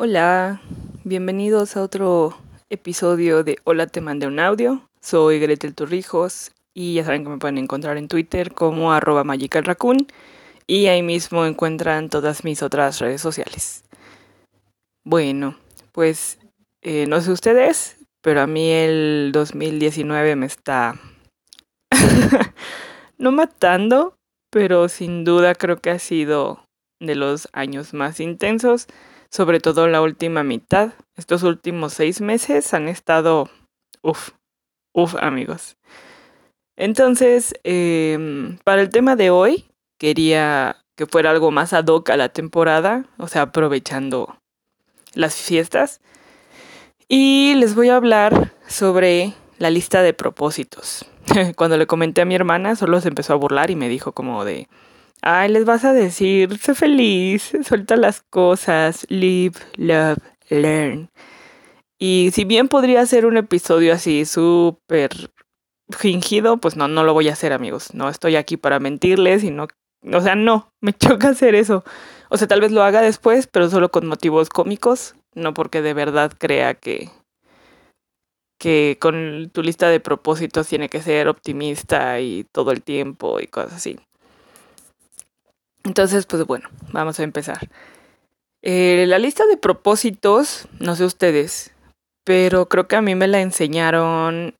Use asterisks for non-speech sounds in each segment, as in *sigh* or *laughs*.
Hola, bienvenidos a otro episodio de Hola, te mandé un audio. Soy Gretel Turrijos y ya saben que me pueden encontrar en Twitter como arroba magicalraccoon y ahí mismo encuentran todas mis otras redes sociales. Bueno, pues eh, no sé ustedes, pero a mí el 2019 me está *laughs* no matando, pero sin duda creo que ha sido de los años más intensos, sobre todo la última mitad. Estos últimos seis meses han estado, uff, uff amigos. Entonces, em, para el tema de hoy, quería que fuera algo más ad hoc a la temporada, o sea, aprovechando las fiestas. Y les voy a hablar sobre la lista de propósitos. *laughs* Cuando le comenté a mi hermana, solo se empezó a burlar y me dijo como de, ay, les vas a decir, sé feliz, suelta las cosas, live, love, learn. Y si bien podría ser un episodio así súper fingido, pues no, no lo voy a hacer amigos. No estoy aquí para mentirles y no, o sea, no, me *laughs* choca hacer eso. O sea, tal vez lo haga después, pero solo con motivos cómicos, no porque de verdad crea que, que con tu lista de propósitos tiene que ser optimista y todo el tiempo y cosas así. Entonces, pues bueno, vamos a empezar. Eh, la lista de propósitos, no sé ustedes, pero creo que a mí me la enseñaron,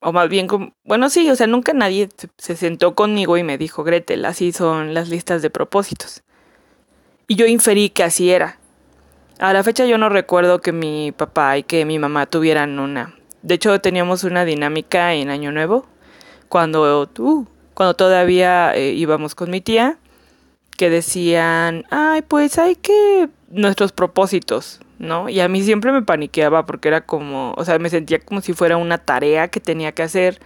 o más bien, bueno, sí, o sea, nunca nadie se sentó conmigo y me dijo, Gretel, así son las listas de propósitos. Y yo inferí que así era. A la fecha yo no recuerdo que mi papá y que mi mamá tuvieran una. De hecho, teníamos una dinámica en Año Nuevo, cuando, uh, cuando todavía eh, íbamos con mi tía, que decían, ay, pues hay que nuestros propósitos, ¿no? Y a mí siempre me paniqueaba porque era como, o sea, me sentía como si fuera una tarea que tenía que hacer.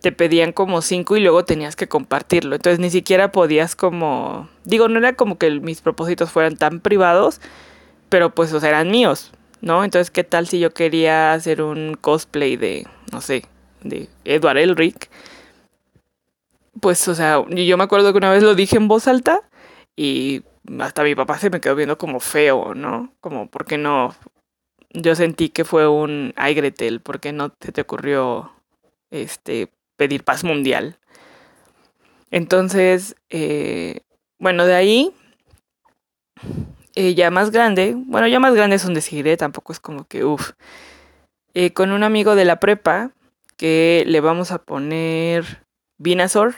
Te pedían como cinco y luego tenías que compartirlo. Entonces ni siquiera podías como, digo, no era como que mis propósitos fueran tan privados, pero pues, o sea, eran míos, ¿no? Entonces, ¿qué tal si yo quería hacer un cosplay de, no sé, de Edward Elric? Pues, o sea, yo me acuerdo que una vez lo dije en voz alta y hasta mi papá se me quedó viendo como feo, ¿no? Como, ¿por qué no? Yo sentí que fue un, ay Gretel, ¿por qué no te, te ocurrió, este, pedir paz mundial? Entonces, eh, bueno, de ahí eh, ya más grande, bueno, ya más grande es un decir, ¿eh? tampoco es como que, uff, eh, con un amigo de la prepa que le vamos a poner Vinazor.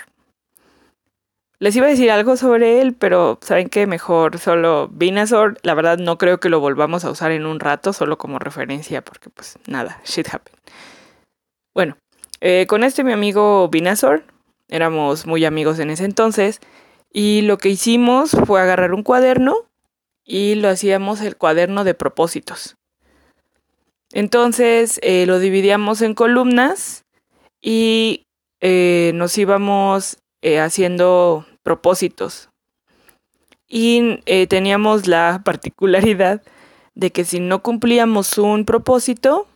Les iba a decir algo sobre él, pero saben que mejor solo Vinazor. La verdad no creo que lo volvamos a usar en un rato, solo como referencia, porque pues nada, shit happen. Bueno, con este mi amigo Vinazor, éramos muy amigos en ese entonces, y lo que hicimos fue agarrar un cuaderno y lo hacíamos el cuaderno de propósitos. Entonces eh, lo dividíamos en columnas y eh, nos íbamos eh, haciendo propósitos. Y teníamos la *laughs* particularidad de que si no cumplíamos un propósito,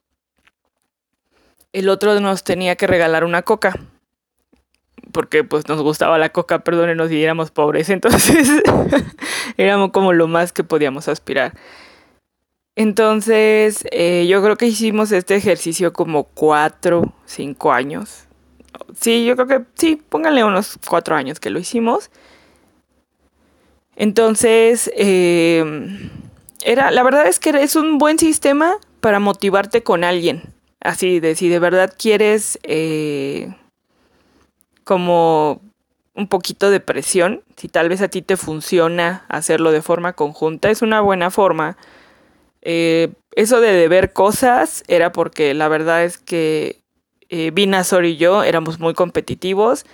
el otro nos tenía que regalar una coca porque pues nos gustaba la coca, perdónenos si éramos pobres, *laughs* entonces éramos como lo más que podíamos aspirar. Entonces, eh, yo creo que hicimos este ejercicio como cuatro, cinco años. Sí, yo creo que sí, pónganle unos cuatro años que lo hicimos. Entonces, eh, era, la verdad es que es un buen sistema para motivarte con alguien. Así de si de verdad quieres eh, como un poquito de presión, si tal vez a ti te funciona hacerlo de forma conjunta, es una buena forma. Eh, eso de deber cosas era porque la verdad es que eh, Vinazor y yo éramos muy competitivos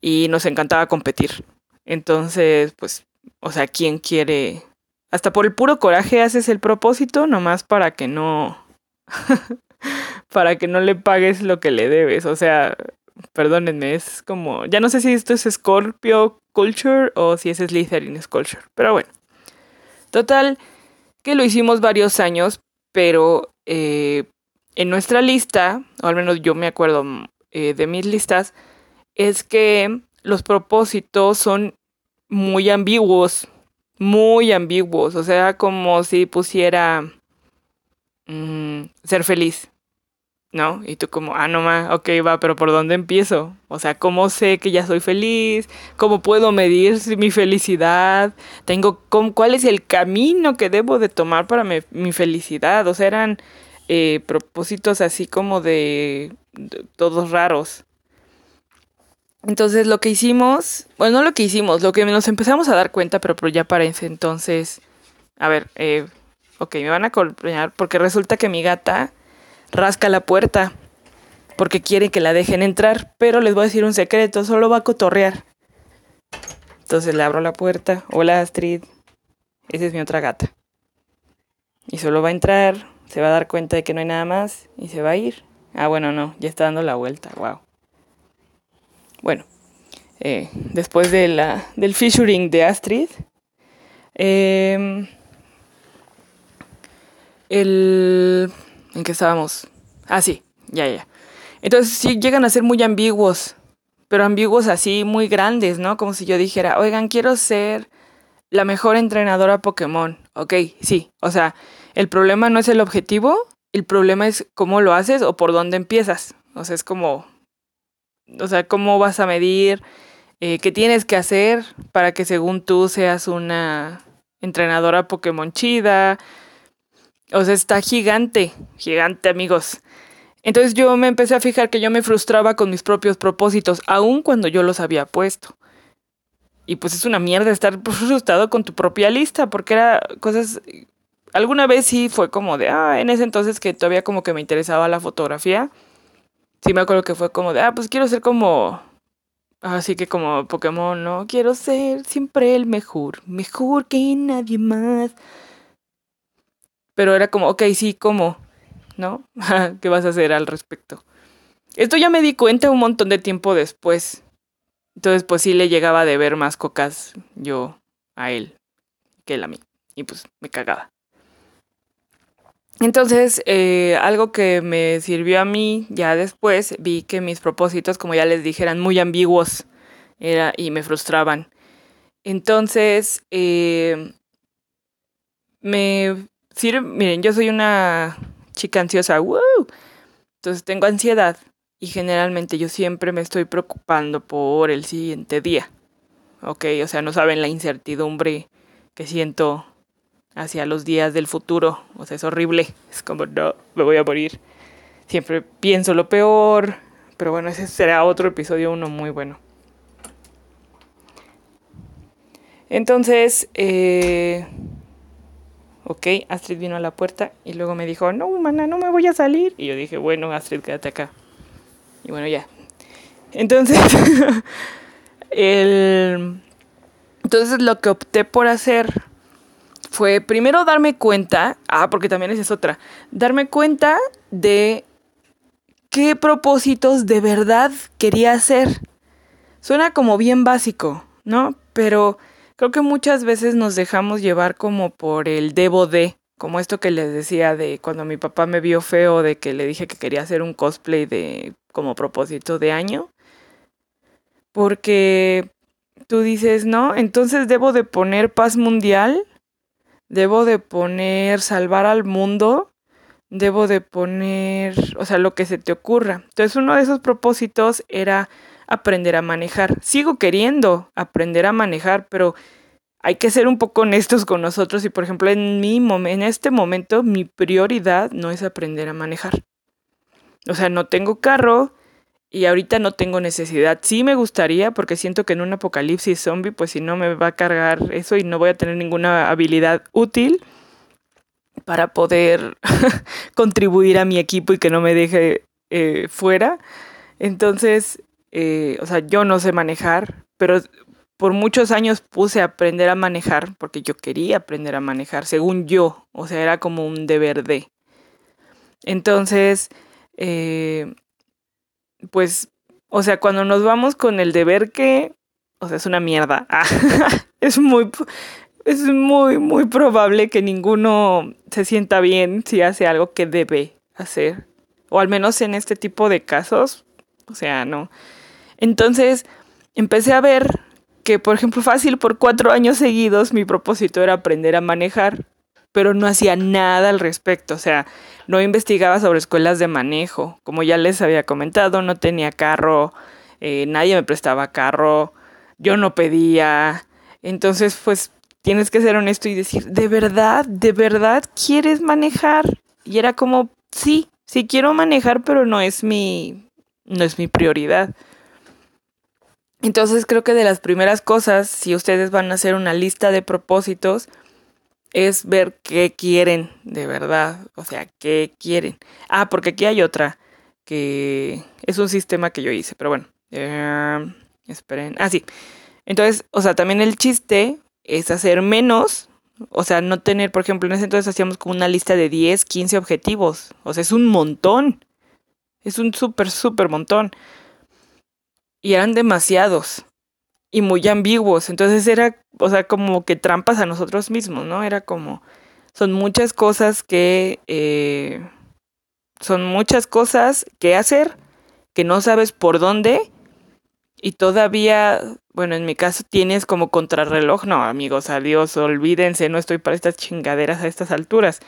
y nos encantaba competir. Entonces, pues, o sea, ¿quién quiere? Hasta por el puro coraje haces el propósito, nomás para que no... *laughs* para que no le pagues lo que le debes. O sea, perdónenme, es como, ya no sé si esto es Scorpio Culture o si es Slytherin Culture, pero bueno. Total, que lo hicimos varios años, pero eh, en nuestra lista, o al menos yo me acuerdo eh, de mis listas, es que los propósitos son muy ambiguos, muy ambiguos, o sea, como si pusiera mm, ser feliz, ¿no? Y tú como, ah, no más, ok, va, pero ¿por dónde empiezo? O sea, ¿cómo sé que ya soy feliz? ¿Cómo puedo medir mi felicidad? Tengo, ¿Cuál es el camino que debo de tomar para mi, felicidad? O sea, eran eh, propósitos así como de, todos raros. Entonces lo que hicimos, bueno, no lo que hicimos, lo que nos empezamos a dar cuenta, pero, ya para ese entonces, a ver, eh, ok, me van a acompañar porque resulta que mi gata rasca la puerta porque quiere que la dejen entrar, pero les voy a decir un secreto, solo va a cotorrear. Entonces le abro la puerta, hola Astrid, esa es mi otra gata. Y solo va a entrar, se va a dar cuenta de que no hay nada más y se va a ir. Ah, bueno, no, ya está dando la vuelta, wow. Bueno, eh, después de la, del featuring de Astrid, em, el... ¿En qué estábamos? Ah, sí, ya, ya. Entonces sí llegan a ser muy ambiguos, pero ambiguos así muy grandes, ¿no? Como si yo dijera, oigan, quiero ser la mejor entrenadora Pokémon. Ok, sí, o sea, el problema no es el objetivo, el problema es cómo lo haces o por dónde empiezas. O sea, es como, o sea, cómo vas a medir, eh, qué tienes que hacer para que según tú seas una entrenadora Pokémon chida. O sea, está gigante, gigante amigos. Entonces yo me empecé a fijar que yo me frustraba con mis propios propósitos, aun cuando yo los había puesto. Y pues es una mierda estar *laughs* frustrado con tu propia lista, porque era cosas... Alguna vez sí fue como de, ah, en ese entonces que todavía como que me interesaba la fotografía sí me acuerdo que fue como de, ah, pues quiero ser como, así que como Pokémon, ¿no? Quiero ser siempre el mejor, mejor que nadie más. Pero era como, ok, sí, ¿cómo? ¿No? *laughs* ¿Qué vas a hacer al respecto? Esto ya me di cuenta un montón de tiempo después. Entonces, pues sí le llegaba de ver más cocas yo a él que él a mí. Y pues me cagaba. Entonces, eh, algo que me sirvió a mí ya después, vi que mis propósitos, como ya les dije, eran muy ambiguos era, y me frustraban. Entonces, eh, me sirve, miren, yo soy una chica ansiosa, ¡Woo! entonces tengo ansiedad y generalmente yo siempre me estoy preocupando por el siguiente día. Ok, o sea, no saben la incertidumbre que siento hacia los días del futuro. O sea, es horrible. Es como, no, me voy a morir. Siempre pienso lo peor. Pero bueno, ese será otro episodio, uno muy bueno. Entonces, eh, ok, Astrid vino a la puerta y luego me dijo, no, mana, no me voy a salir. Y yo dije, bueno, Astrid, quédate acá. Y bueno, ya. Entonces, *laughs* el, entonces lo que opté por hacer fue primero darme cuenta, ah, porque también esa es otra, darme cuenta de qué propósitos de verdad quería hacer. Suena como bien básico, ¿no? Pero creo que muchas veces nos dejamos llevar como por el debo de, como esto que les decía de cuando mi papá me vio feo de que le dije que quería hacer un cosplay de como propósito de año. Porque tú dices, ¿no? Entonces debo de poner paz mundial debo de poner salvar al mundo, debo de poner, o sea, lo que se te ocurra. Entonces uno de esos propósitos era aprender a manejar. Sigo queriendo aprender a manejar, pero hay que ser un poco honestos con nosotros y por ejemplo en mi en este momento mi prioridad no es aprender a manejar. O sea, no tengo carro, y ahorita no tengo necesidad. Sí me gustaría porque siento que en un apocalipsis zombie pues si no me va a cargar eso y no voy a tener ninguna habilidad útil para poder *laughs* contribuir a mi equipo y que no me deje eh, fuera. Entonces, eh, o sea, yo no sé manejar, pero por muchos años puse a aprender a manejar porque yo quería aprender a manejar, según yo, o sea, era como un deber de. Entonces, eh, pues, o sea, cuando nos vamos con el deber que, o sea, es una mierda. *laughs* es muy, es muy, muy probable que ninguno se sienta bien si hace algo que debe hacer. O al menos en este tipo de casos, o sea, no. Entonces, empecé a ver que, por ejemplo, fácil, por cuatro años seguidos mi propósito era aprender a manejar, pero no hacía nada al respecto, o sea, no investigaba sobre escuelas de manejo, como ya les había comentado, no tenía carro, eh, nadie me prestaba carro, yo no pedía, entonces pues tienes que ser honesto y decir, ¿de verdad, de verdad quieres manejar? Y era como, sí, sí quiero manejar, pero no es mi, no es mi prioridad. Entonces creo que de las primeras cosas, si ustedes van a hacer una lista de propósitos, es ver qué quieren de verdad, o sea, qué quieren. Ah, porque aquí hay otra, que es un sistema que yo hice, pero bueno, eh, esperen. Ah, sí. Entonces, o sea, también el chiste es hacer menos, o sea, no tener, por ejemplo, en ese entonces hacíamos como una lista de 10, 15 objetivos, o sea, es un montón, es un súper, súper montón y eran demasiados y muy ambiguos. Entonces era, o sea, como que trampas a nosotros mismos, ¿no? Era como, son muchas cosas que, eh, son muchas cosas que hacer, que no sabes por dónde y todavía, bueno, en mi caso tienes como contrarreloj. No, amigos, adiós, olvídense, no estoy para estas chingaderas a estas alturas.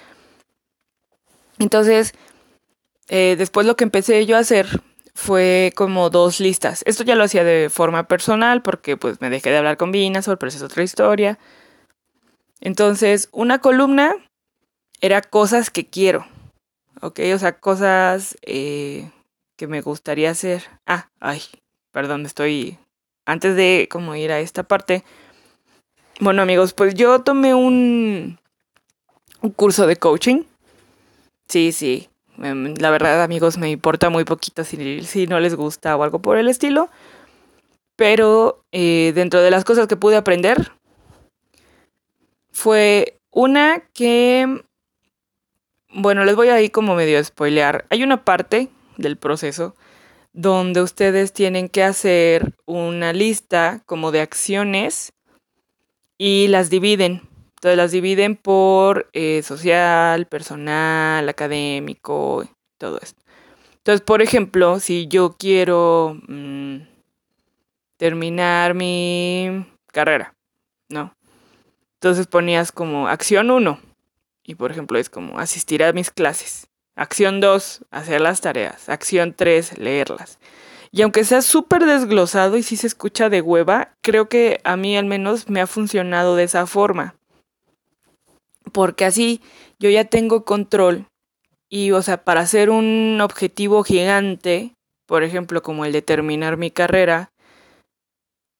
Entonces, eh, después lo que empecé yo a hacer fue como dos listas. Esto ya lo hacía de forma personal porque pues me dejé de hablar con Vinasol, pero es otra historia. Entonces, una columna era cosas que quiero, ¿ok? O sea, cosas eh, que me gustaría hacer. Ah, ay, perdón, estoy... Antes de como ir a esta parte. Bueno amigos, pues yo tomé un, un curso de coaching. Sí, sí, la verdad, amigos, me importa muy poquito si, si no les gusta o algo por el estilo. Pero eh, dentro de las cosas que pude aprender, fue una que, bueno, les voy a ir como medio a spoilear. Hay una parte del proceso donde ustedes tienen que hacer una lista como de acciones y las dividen. Entonces las dividen por eh, social, personal, académico, todo esto. Entonces, por ejemplo, si yo quiero mm, terminar mi carrera, ¿no? Entonces ponías como acción 1 y por ejemplo es como asistir a mis clases. Acción 2, hacer las tareas. Acción 3, leerlas. Y aunque sea súper desglosado y si se escucha de hueva, creo que a mí al menos me ha funcionado de esa forma porque así yo ya tengo control y, o sea, para hacer un objetivo gigante, por ejemplo, como el de terminar mi carrera,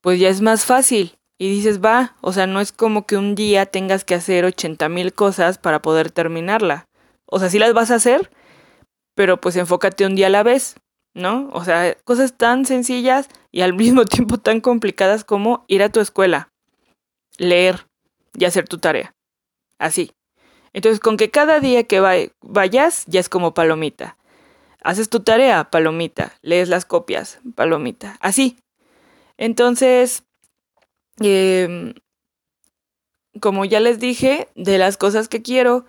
pues ya es más fácil. Y dices, va, o sea, no es como que un día tengas que hacer 80 mil cosas para poder terminarla. O sea, sí las vas a hacer, pero pues enfócate un día a la vez, ¿no? O sea, cosas tan sencillas y al *laughs* mismo tiempo tan complicadas como ir a tu escuela, leer y hacer tu tarea. Así. Entonces, con que cada día que vayas ya es como palomita. Haces tu tarea, palomita. Lees las copias, palomita. Así. Entonces, em, como ya les dije, de las cosas que quiero,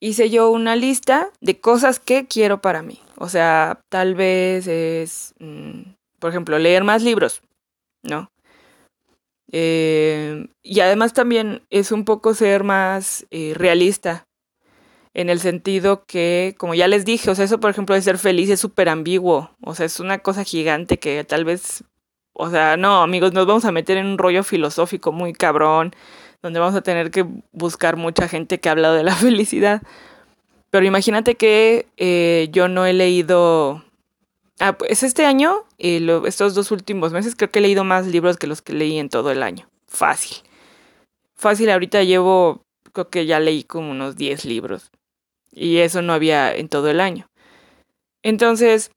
hice yo una lista de cosas que quiero para mí. O sea, tal vez es, mm, por ejemplo, leer más libros, ¿no? Eh, y además también es un poco ser más eh, realista en el sentido que, como ya les dije, o sea, eso por ejemplo de ser feliz es súper ambiguo, o sea, es una cosa gigante que tal vez, o sea, no, amigos, nos vamos a meter en un rollo filosófico muy cabrón, donde vamos a tener que buscar mucha gente que ha hablado de la *laughs* felicidad. Pero imagínate que eh, yo no he leído Ah, pues este año, eh, estos dos últimos meses, creo que he leído más libros que los que leí en todo el año. Fácil. Fácil, ahorita llevo, creo que ya leí como unos 10 libros. Y eso no había en todo el año. Entonces,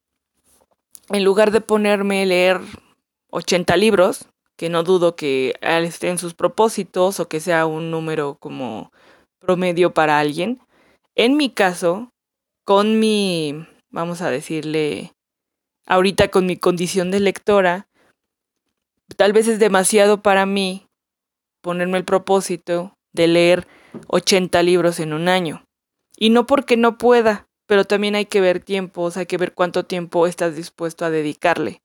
en lugar de ponerme a leer 80 libros, que no dudo que estén sus propósitos o que sea un número como promedio para alguien, en mi caso, con mi, vamos a decirle, ahorita con mi condición de lectora, tal vez es demasiado para mí ponerme el propósito de leer 80 libros en un año. Y no porque no pueda, pero también hay que ver tiempos, hay que ver cuánto tiempo estás dispuesto a dedicarle.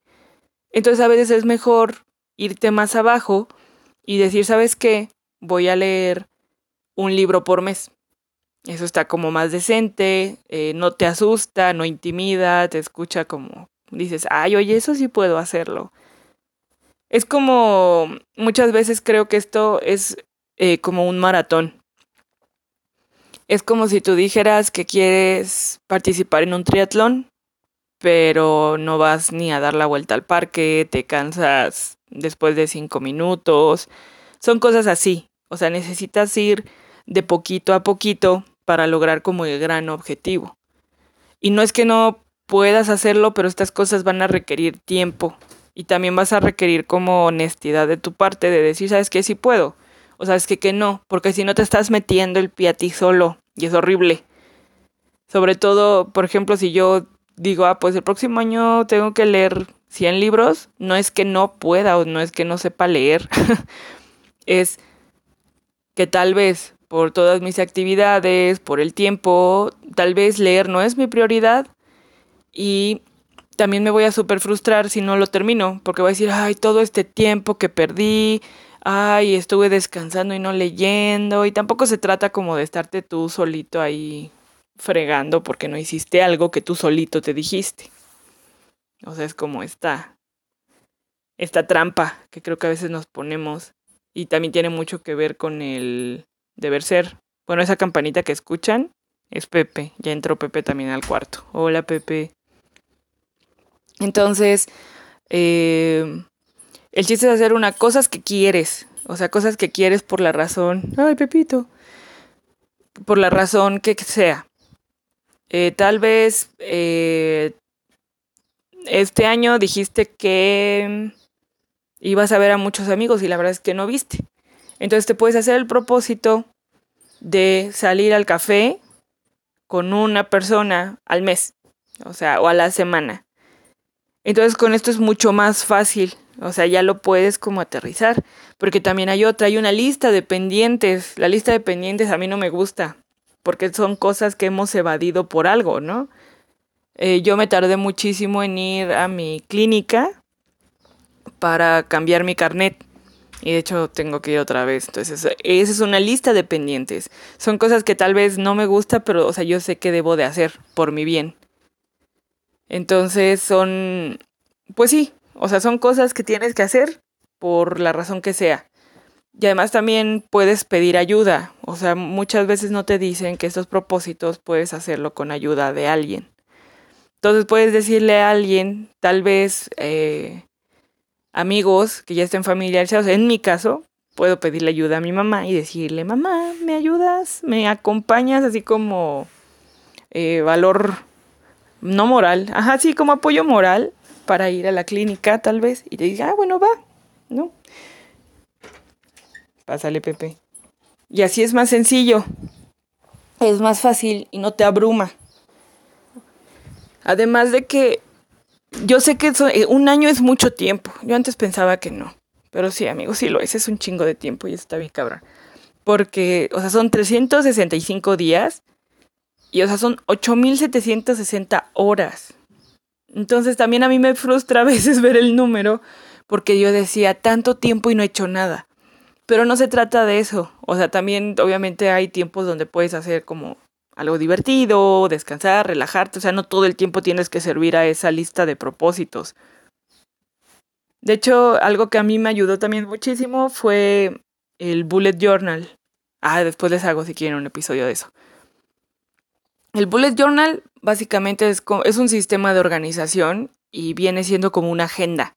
Entonces a veces es mejor irte más abajo y decir, ¿sabes qué? Voy a leer un libro por mes. Eso está como más decente, eh, no te asusta, no intimida, te escucha como dices, ay, oye, eso sí puedo hacerlo. Es como, muchas veces creo que esto es eh, como un maratón. Es como si tú dijeras que quieres participar en un triatlón, pero no vas ni a dar la vuelta al parque, te cansas después de cinco minutos. Son cosas así. O sea, necesitas ir de poquito a poquito para lograr como el gran objetivo. Y no es que no puedas hacerlo, pero estas cosas van a requerir tiempo y también vas a requerir como honestidad de tu parte de decir, ¿sabes qué? Sí puedo. O sabes que que no, porque si no te estás metiendo el pie a ti solo y es horrible. Sobre todo, por ejemplo, si yo digo, ah, pues el próximo año tengo que leer 100 libros, no es que no pueda o no es que no sepa leer, *laughs* es que tal vez por todas mis actividades, por el tiempo, tal vez leer no es mi prioridad y también me voy a súper frustrar si no lo termino, porque voy a decir, ay, todo este tiempo que perdí, ay, estuve descansando y no leyendo, y tampoco se trata como de estarte tú solito ahí fregando porque no hiciste algo que tú solito te dijiste. O sea, es como esta, esta trampa que creo que a veces nos ponemos y también tiene mucho que ver con el deber ser. Bueno, esa campanita que escuchan es Pepe, ya entró Pepe también al cuarto. Hola Pepe. Entonces, eh, el chiste es hacer una cosas que quieres, o sea, cosas que quieres por la razón, ay Pepito, por la razón que sea. Eh, tal vez eh, este año dijiste que ibas a ver a muchos amigos y la verdad es que no viste. Entonces te puedes hacer el propósito de salir al café con una persona al mes, o sea, o a la semana. Entonces con esto es mucho más fácil, o sea, ya lo puedes como aterrizar, porque también hay otra, hay una lista de pendientes. La lista de pendientes a mí no me gusta, porque son cosas que hemos evadido por algo, ¿no? Eh, yo me tardé muchísimo en ir a mi clínica para cambiar mi carnet. Y de hecho tengo que ir otra vez. Entonces, esa es una lista de pendientes. Son cosas que tal vez no me gusta, pero o sea, yo sé que debo de hacer por mi bien. Entonces son, pues sí, o sea, son cosas que tienes que hacer por la razón que sea. Y además también puedes pedir ayuda. O sea, muchas veces no te dicen que estos propósitos puedes hacerlo con ayuda de alguien. Entonces puedes decirle a alguien, tal vez eh, amigos que ya estén familiarizados. En mi caso, puedo pedirle ayuda a mi mamá y decirle, mamá, ¿me ayudas? ¿Me acompañas? Así como eh, valor no moral, ajá, sí, como apoyo moral para ir a la clínica tal vez y te diga, ah, bueno, va, ¿no? Pásale, Pepe. Y así es más sencillo, es más fácil y no te abruma. Además de que yo sé que eh, un año es mucho tiempo. Yo antes pensaba que no. Pero sí, amigos, sí lo es. Es un chingo de tiempo y está bien cabrón. Porque, o sea, son 365 días y o sea, son 8.760 horas. Entonces también a mí me frustra a veces *laughs* ver el número porque yo decía tanto tiempo y no he hecho nada. Pero no se trata de eso. O sea, también obviamente hay tiempos donde puedes hacer como algo divertido, descansar, relajarte. O sea, no todo el tiempo tienes que servir a esa lista de propósitos. De hecho, algo que a mí me ayudó también muchísimo fue el Bullet Journal. Ah, después les hago si quieren un episodio de eso. El Bullet Journal básicamente es, es un sistema de organización y viene siendo como una agenda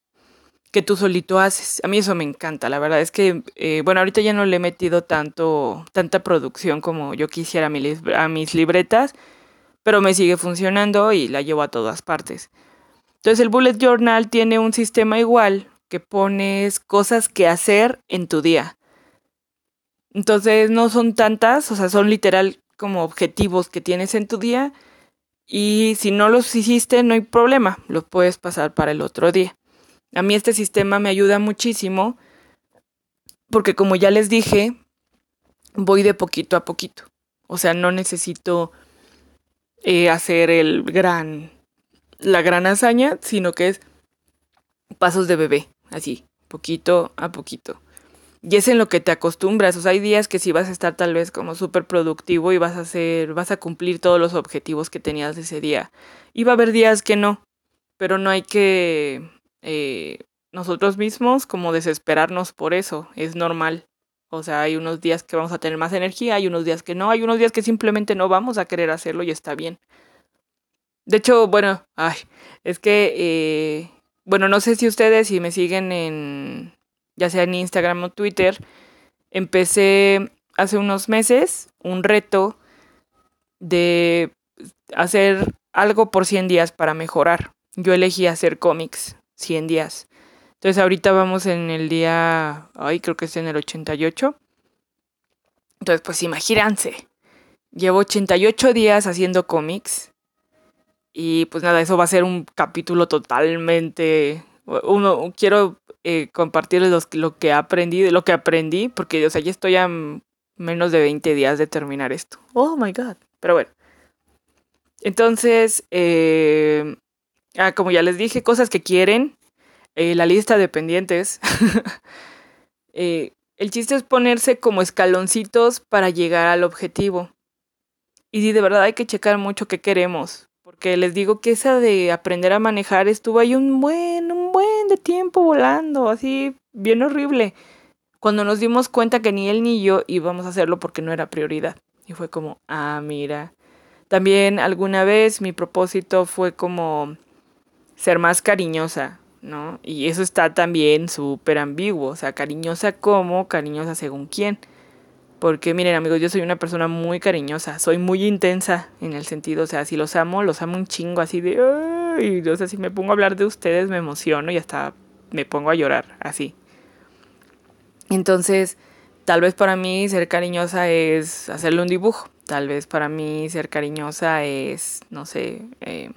que tú solito haces. A mí eso me encanta, la verdad es que, eh, bueno, ahorita ya no le he metido tanto, tanta producción como yo quisiera a, a mis libretas, pero me sigue funcionando y la llevo a todas partes. Entonces el Bullet Journal tiene un sistema igual que pones cosas que hacer en tu día. Entonces no son tantas, o sea, son literal como objetivos que tienes en tu día y si no los hiciste no hay problema, los puedes pasar para el otro día. A mí este sistema me ayuda muchísimo porque como ya les dije, voy de poquito a poquito. O sea, no necesito eh, hacer el gran, la gran hazaña, sino que es pasos de bebé, así, poquito a poquito. Y es en lo que te acostumbras. O sea, hay días que sí vas a estar tal vez como súper productivo y vas a hacer, vas a cumplir todos los objetivos que tenías ese día. Y va a haber días que no, pero no hay que eh, nosotros mismos como desesperarnos por eso. Es normal. O sea, hay unos días que vamos a tener más energía, hay unos días que no, hay unos días que simplemente no vamos a querer hacerlo y está bien. De hecho, bueno, ay, es que, eh, bueno, no sé si ustedes, si me siguen en, ya sea en Instagram o Twitter, empecé hace unos meses un reto de hacer algo por 100 días para mejorar. Yo elegí hacer cómics 100 días. Entonces ahorita vamos en el día, ay, creo que es en el 88. Entonces, pues imagínense, llevo 88 días haciendo cómics. Y pues nada, eso va a ser un capítulo totalmente... Uno, quiero eh, compartirles lo que aprendí, lo que aprendí, porque, o sea, ya estoy a menos de 20 días de terminar esto. Oh my god. Pero bueno. Entonces, eh, ah, como ya les dije, cosas que quieren, eh, la lista de pendientes. *laughs* el chiste es ponerse como escaloncitos para llegar al objetivo. Y de verdad hay que checar mucho qué queremos. Porque les digo que esa de aprender a manejar estuvo ahí un buen, un buen de tiempo volando, así bien horrible. Cuando nos dimos cuenta que ni él ni yo íbamos a hacerlo porque no era prioridad. Y fue como, ah, mira. También alguna vez mi propósito fue como ser más cariñosa, ¿no? Y eso está también súper ambiguo, o sea, cariñosa como, cariñosa según quién. Porque miren amigos, yo soy una persona muy cariñosa, soy muy intensa en el sentido, o sea, si los amo, los amo un chingo así de... Ay, o sea, si me pongo a hablar de ustedes me emociono y hasta me pongo a llorar, así. Entonces, tal vez para mí ser cariñosa es hacerle un dibujo, tal vez para mí ser cariñosa es, no sé, eh,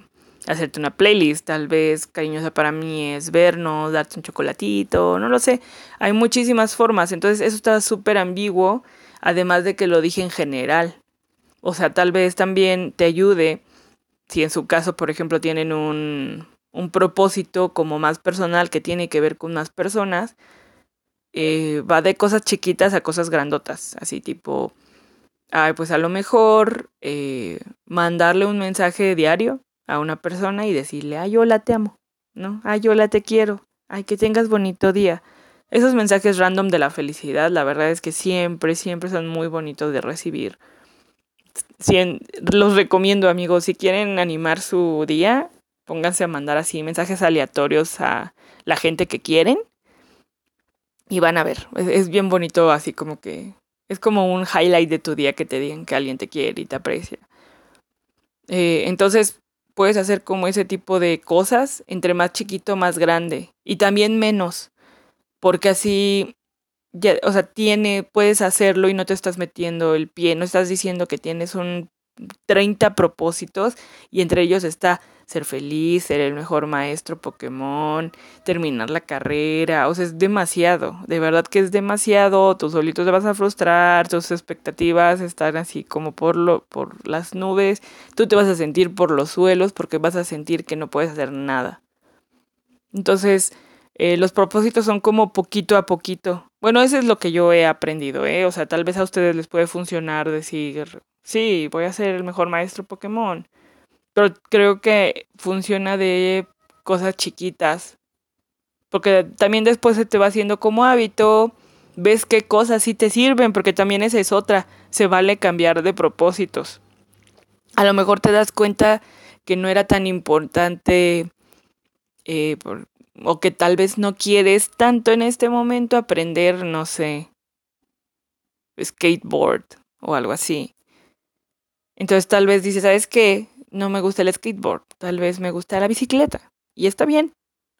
hacerte una playlist, tal vez cariñosa para mí es vernos, darte un chocolatito, no lo sé, hay muchísimas formas, entonces eso está súper ambiguo además de que lo dije en general. O sea, tal vez también te ayude si en su caso, por ejemplo, tienen un, un propósito como más personal que tiene que ver con más personas, eh, va de cosas chiquitas a cosas grandotas, así tipo, ay, pues a lo mejor eh, mandarle un mensaje diario a una persona y decirle, ay, hola, te amo, ¿no? Ay, hola, te quiero, ay, que tengas bonito día. Esos mensajes random de la felicidad, la verdad es que siempre, siempre son muy bonitos de recibir. los recomiendo amigos, si quieren animar su día, pónganse a mandar así mensajes aleatorios a la gente que quieren y van a ver, es, bien bonito así como que es como un highlight de tu día que te digan que alguien te quiere y te aprecia. Eh, entonces puedes hacer como ese tipo de cosas, entre más chiquito, más grande y también menos porque así, ya, o sea, tiene, puedes hacerlo y no te estás metiendo el pie, no estás diciendo que tienes un 30 propósitos y entre ellos está ser feliz, ser el mejor maestro Pokémon, terminar la carrera, o sea, es demasiado, de verdad que es demasiado, tú solito te vas a frustrar, tus expectativas están así como por lo por las nubes, tú te vas a sentir por los suelos porque vas a sentir que no puedes hacer nada. Entonces, eh, los propósitos son como poquito a poquito. Bueno, eso es lo que yo he aprendido, ¿eh? O sea, tal vez a ustedes les puede funcionar decir, sí, voy a ser el mejor maestro Pokémon. Pero creo que funciona de cosas chiquitas. Porque también después se te va haciendo como hábito, ves qué cosas sí te sirven, porque también esa es otra, se vale cambiar de propósitos. A lo mejor te das cuenta que no era tan importante eh, por, o que tal vez no quieres tanto en este momento aprender, no sé, skateboard o algo así. Entonces tal vez dices, ¿sabes qué? No me gusta el skateboard, tal vez me gusta la bicicleta. Y está bien.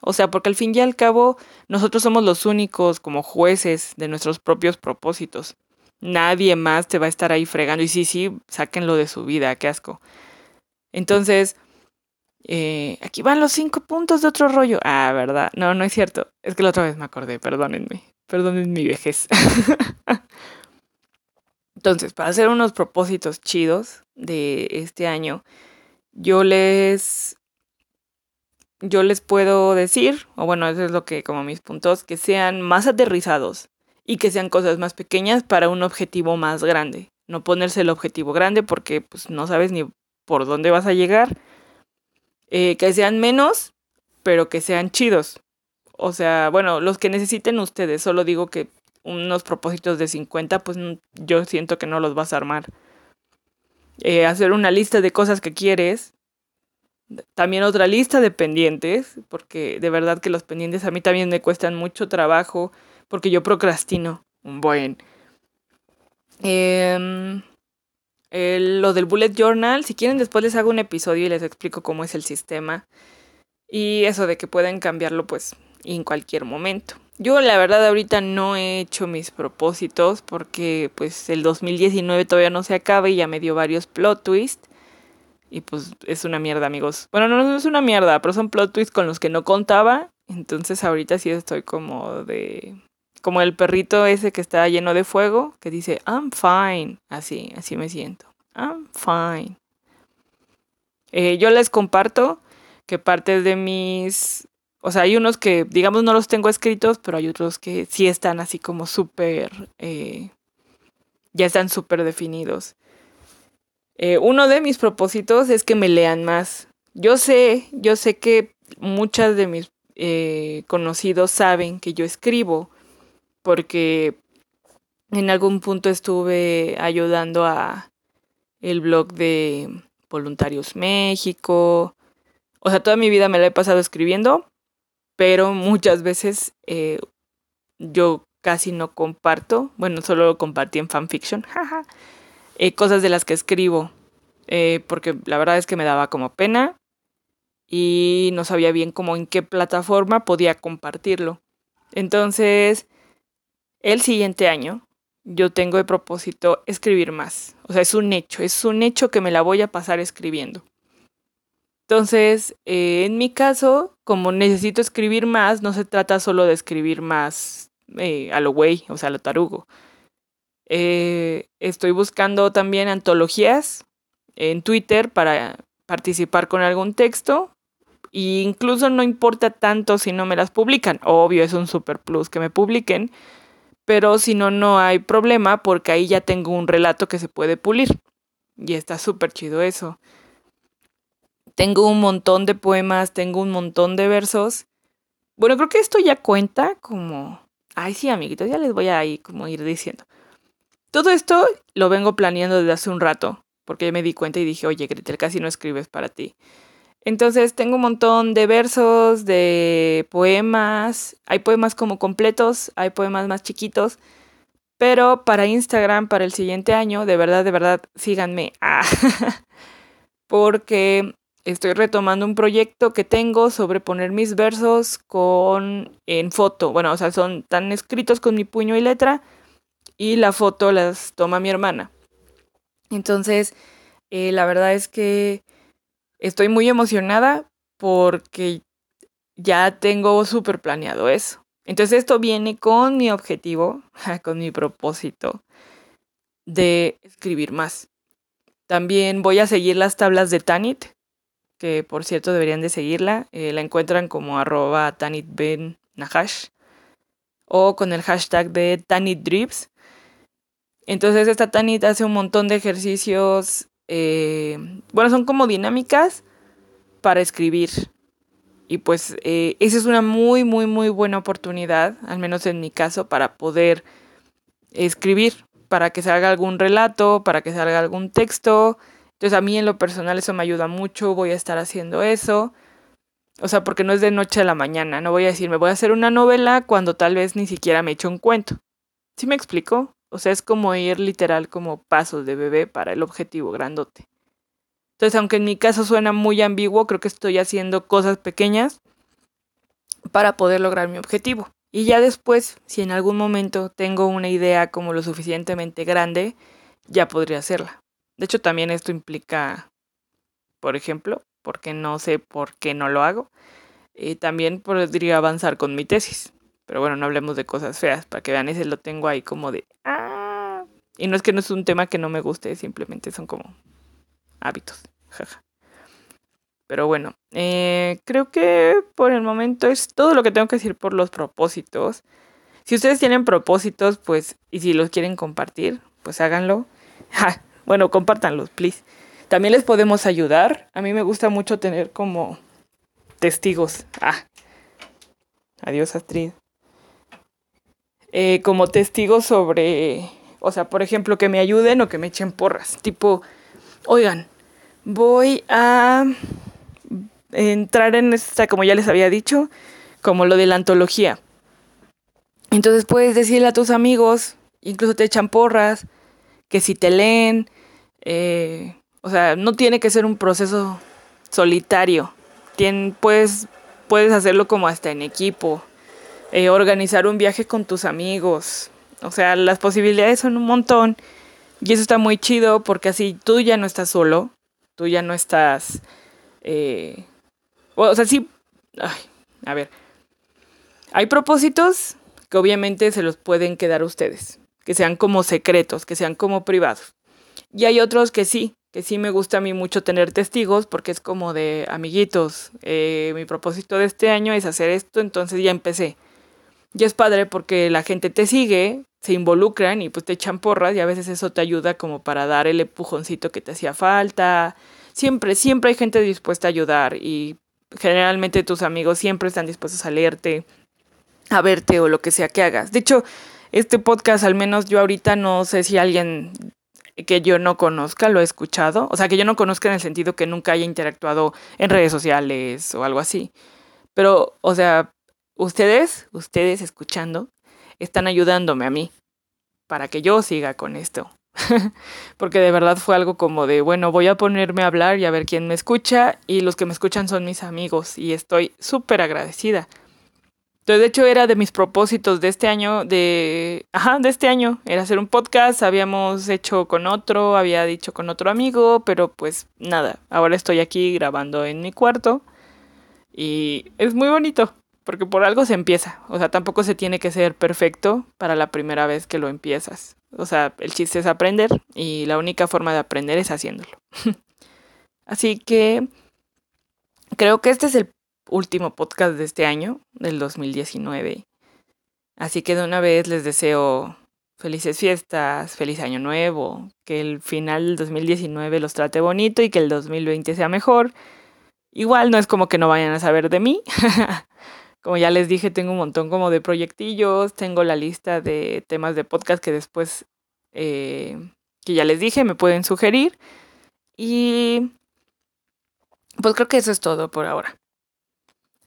O sea, porque al fin y al cabo nosotros somos los únicos como jueces de nuestros propios propósitos. Nadie más te va a estar ahí fregando. Y sí, sí, sáquenlo de su vida, qué asco. Entonces, eh, aquí van los cinco puntos de otro rollo. Ah, ¿verdad? No, no es cierto. Es que la otra vez me acordé, perdónenme. Perdónenme mi vejez. *laughs* Entonces, para hacer unos propósitos chidos de este año, yo les. Yo les puedo decir, o bueno, eso es lo que, como mis puntos, que sean más aterrizados y que sean cosas más pequeñas para un objetivo más grande. No ponerse el objetivo grande porque pues, no sabes ni por dónde vas a llegar. Eh, que sean menos, pero que sean chidos. O sea, bueno, los que necesiten ustedes. Solo digo que unos propósitos de 50, pues yo siento que no los vas a armar. Eh, hacer una lista de cosas que quieres. También otra lista de pendientes, porque de verdad que los pendientes a mí también me cuestan mucho trabajo, porque yo procrastino un buen. Eh, lo del bullet journal, si quieren después les hago un episodio y les explico cómo es el sistema. Y eso de que pueden cambiarlo pues en cualquier momento. Yo la verdad ahorita no he hecho mis propósitos porque pues el 2019 todavía no se acaba y ya me dio varios plot twists. Y pues es una mierda, amigos. Bueno, no, no es una mierda, pero son plot twists con los que no contaba. Entonces ahorita sí estoy como de... Como el perrito ese que está lleno de fuego, que dice, I'm fine. Así, así me siento. I'm fine. Eh, yo les comparto que parte de mis o sea, hay unos que, digamos, no los tengo escritos, pero hay otros que sí están así como súper, eh, ya están súper definidos. Eh, uno de mis propósitos es que me lean más. Yo sé, yo sé que muchas de mis conocidos saben que yo escribo, porque en algún punto estuve ayudando a el blog de Voluntarios México. O sea, toda mi vida me la he pasado escribiendo pero muchas veces eh, yo casi no comparto, bueno, solo lo compartí en fanfiction, *laughs* eh, cosas de las que escribo, eh, porque la verdad es que me daba como pena y no sabía bien cómo en qué plataforma podía compartirlo. Entonces, el siguiente año yo tengo de propósito escribir más. O sea, es un hecho, es un hecho que me la voy a pasar escribiendo. Entonces, eh, en mi caso, como necesito escribir más, no se trata solo de escribir más eh, a lo güey, o sea, a lo tarugo. Eh, estoy buscando también antologías en Twitter para participar con algún texto. E incluso no importa tanto si no me las publican. Obvio, es un super plus que me publiquen. Pero si no, no hay problema porque ahí ya tengo un relato que se puede pulir. Y está súper chido eso. Tengo un montón de poemas, tengo un montón de versos. Bueno, creo que esto ya cuenta como... Ay, sí, amiguitos, ya les voy a ir como ir diciendo. Todo esto lo vengo planeando desde hace un rato, porque me di cuenta y dije, oye, Gretel, casi no escribes para ti. Entonces tengo un montón de versos, de poemas. Hay poemas como completos, hay poemas más chiquitos. Pero para Instagram, para el siguiente año, de verdad, de verdad, síganme. Ah, *laughs* porque estoy retomando un proyecto que tengo sobre poner mis versos con en foto. Bueno, o sea, son tan escritos con mi puño y letra y la foto las toma mi hermana. Entonces, eh, la verdad es que estoy muy emocionada porque ya tengo súper planeado eso. Entonces esto viene con mi objetivo, *laughs* con mi propósito de escribir más. También voy a seguir las tablas de Tanit, que por cierto deberían de seguirla. Eh, la encuentran como arroba tanitbennahash o con el hashtag de tanitdrips. Entonces esta Tanit hace un montón de ejercicios, eh, bueno, son como dinámicas para escribir. Y pues eh, esa es una muy, muy, muy buena oportunidad, al menos en mi caso, para poder escribir, para que salga algún relato, para que salga algún texto, entonces a mí en lo personal eso me ayuda mucho, voy a estar haciendo eso. O sea, porque no es de noche a la mañana, no voy a decir, me voy a hacer una novela cuando tal vez ni siquiera me echo un cuento. ¿Sí me explico? O sea, es como ir literal como pasos de bebé para el objetivo grandote. Entonces, aunque en mi caso suena muy ambiguo, creo que estoy haciendo cosas pequeñas para poder lograr mi objetivo. Y ya después, si en algún momento tengo una idea como lo suficientemente grande, ya podría hacerla. De hecho, también esto implica, por ejemplo, porque no sé por qué no lo hago, eh, también podría avanzar con mi tesis. Pero bueno, no hablemos de cosas feas, para que vean, ese lo tengo ahí como de... Ah". Y no es que no es un tema que no me guste, simplemente son como hábitos. Pero bueno, eh, creo que por el momento es todo lo que tengo que decir por los propósitos. Si ustedes tienen propósitos, pues, y si los quieren compartir, pues háganlo. *laughs* bueno, compártanlos, please. También les podemos ayudar. A mí me gusta mucho tener como testigos. Ah. Adiós, Astrid. Eh, como testigos sobre, o sea, por ejemplo, que me ayuden o que me echen porras. Tipo, oigan, voy a entrar en esta, como ya les había dicho, como lo de la antología. Entonces puedes decirle a tus amigos, incluso te echan porras, que si te leen, eh, o sea, no tiene que ser un proceso solitario. puedes, puedes hacerlo como hasta en equipo. Eh, organizar un viaje con tus amigos. O sea, las posibilidades son un montón. Y eso está muy chido porque así tú ya no estás solo. Tú ya no estás... Eh, o sea, sí... a ver. Hay propósitos que obviamente se los pueden quedar ustedes. Que sean como secretos, que sean como privados. Y hay otros que sí, que sí me gusta a mí mucho tener testigos porque es como de amiguitos. Eh, mi propósito de este año es hacer esto, entonces ya empecé. Y es padre porque la gente te sigue, se involucran y pues te echan porras y a veces eso te ayuda como para dar el empujoncito que te hacía falta. Siempre, siempre hay gente dispuesta a ayudar y generalmente tus amigos siempre están dispuestos a leerte, a verte o lo que sea que hagas. De hecho, este podcast, al menos yo ahorita no sé si alguien que yo no conozca lo he escuchado. O sea, que yo no conozca en el sentido que nunca haya interactuado en redes sociales o algo así. Pero, o sea, ustedes, ustedes escuchando, están ayudándome a mí para que yo siga con esto. *laughs* Porque de verdad fue algo como de, bueno, voy a ponerme a hablar y a ver quién me escucha y los que me escuchan son mis amigos y estoy súper agradecida. Entonces, de hecho, era de mis propósitos de este año, de, ajá, de este año, era hacer un podcast, habíamos hecho con otro, había dicho con otro amigo, pero pues nada, ahora estoy aquí grabando en mi cuarto y es muy bonito, porque por algo se empieza. O sea, tampoco se tiene que ser perfecto para la primera vez que lo empiezas. O sea, el chiste es aprender y la única forma de aprender es haciéndolo. *laughs* Así que creo que este es el último podcast de este año, del 2019. Así que de una vez les deseo felices fiestas, feliz año nuevo, que el final del 2019 los trate bonito y que el 2020 sea mejor. Igual no es como que no vayan a saber de mí. *laughs* Como ya les dije, tengo un montón como de proyectillos, tengo la lista de temas de podcast que después, eh, que ya les dije, me pueden sugerir. Y pues creo que eso es todo por ahora.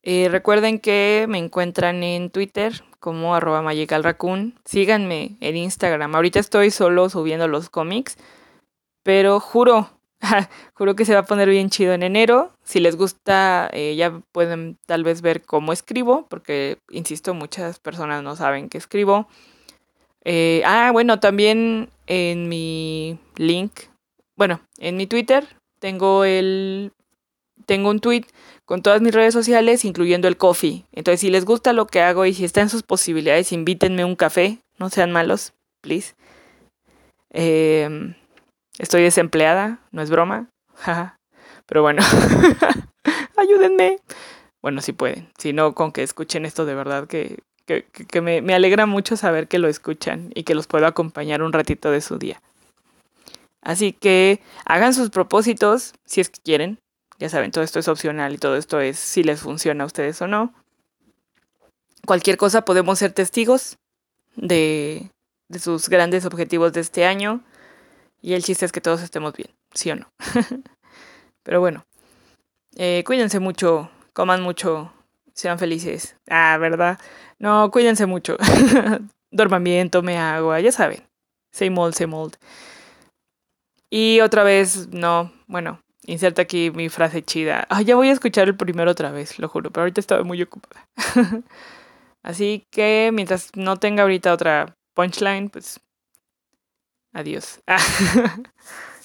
Eh, recuerden que me encuentran en Twitter como arroba magicalraccoon. Síganme en Instagram. Ahorita estoy solo subiendo los cómics, pero juro, *laughs* Juro que se va a poner bien chido en enero. Si les gusta, eh, ya pueden tal vez ver cómo escribo, porque, insisto, muchas personas no saben que escribo. Eh, ah, bueno, también en mi link, bueno, en mi Twitter tengo el, tengo un tweet con todas mis redes sociales, incluyendo el coffee. Entonces, si les gusta lo que hago y si está en sus posibilidades, invítenme un café, no sean malos, please. Eh, Estoy desempleada, no es broma. Pero bueno, *laughs* ayúdenme. Bueno, si pueden. Si no, con que escuchen esto de verdad, que, que, que me, me, alegra mucho saber que lo escuchan y que los puedo acompañar un ratito de su día. Así que hagan sus propósitos si es que quieren. Ya saben, todo esto es opcional y todo esto es si les funciona a ustedes o no. Cualquier cosa podemos ser testigos de, de sus grandes objetivos de este año y el chiste es que todos estemos bien, ¿sí o no? *laughs* Pero bueno, eh, cuídense mucho, coman mucho, sean felices. Ah, ¿verdad? No, cuídense mucho. *laughs* Duerman bien, tome agua, ya saben. Same old, same old. Y otra vez, no, bueno, inserta aquí mi frase chida. Ah, ya voy a escuchar el primero otra vez, lo juro, pero ahorita estaba muy ocupada. *laughs* Así que mientras no tenga ahorita otra punchline, pues Adiós. *laughs*